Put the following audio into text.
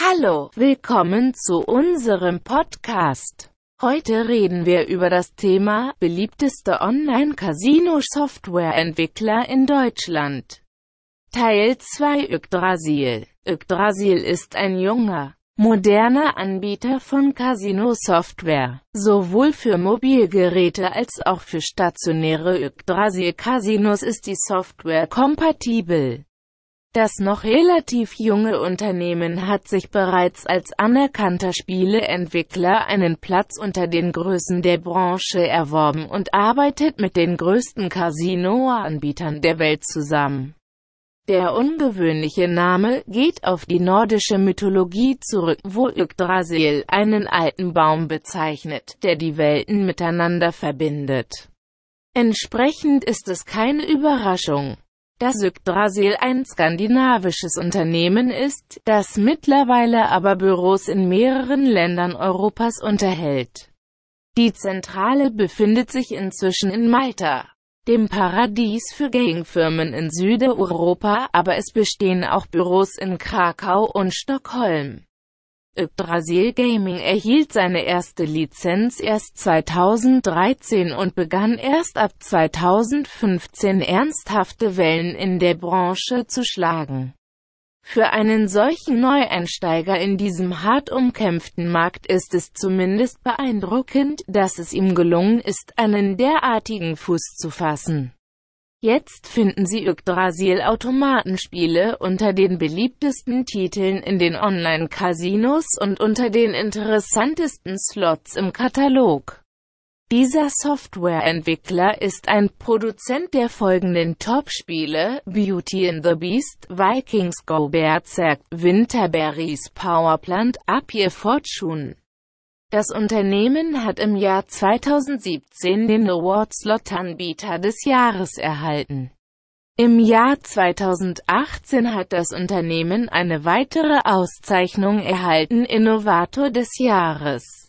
Hallo, willkommen zu unserem Podcast. Heute reden wir über das Thema beliebteste Online-Casino-Software-Entwickler in Deutschland. Teil 2 Yggdrasil. Yggdrasil ist ein junger, moderner Anbieter von Casino-Software, sowohl für Mobilgeräte als auch für stationäre Yggdrasil-Casinos ist die Software kompatibel. Das noch relativ junge Unternehmen hat sich bereits als anerkannter Spieleentwickler einen Platz unter den Größen der Branche erworben und arbeitet mit den größten Casino-Anbietern der Welt zusammen. Der ungewöhnliche Name geht auf die nordische Mythologie zurück, wo Yggdrasil einen alten Baum bezeichnet, der die Welten miteinander verbindet. Entsprechend ist es keine Überraschung, dass Yggdrasil ein skandinavisches Unternehmen ist, das mittlerweile aber Büros in mehreren Ländern Europas unterhält. Die Zentrale befindet sich inzwischen in Malta, dem Paradies für Gaming-Firmen in Südeuropa, aber es bestehen auch Büros in Krakau und Stockholm. Yggdrasil Gaming erhielt seine erste Lizenz erst 2013 und begann erst ab 2015 ernsthafte Wellen in der Branche zu schlagen. Für einen solchen Neueinsteiger in diesem hart umkämpften Markt ist es zumindest beeindruckend, dass es ihm gelungen ist, einen derartigen Fuß zu fassen. Jetzt finden Sie Yggdrasil-Automatenspiele unter den beliebtesten Titeln in den Online-Casinos und unter den interessantesten Slots im Katalog. Dieser Softwareentwickler ist ein Produzent der folgenden Top-Spiele, Beauty and the Beast, Vikings Go Berserk, Winterberries Powerplant, Up Your Fortune. Das Unternehmen hat im Jahr 2017 den Award Slot Anbieter des Jahres erhalten. Im Jahr 2018 hat das Unternehmen eine weitere Auszeichnung erhalten, Innovator des Jahres.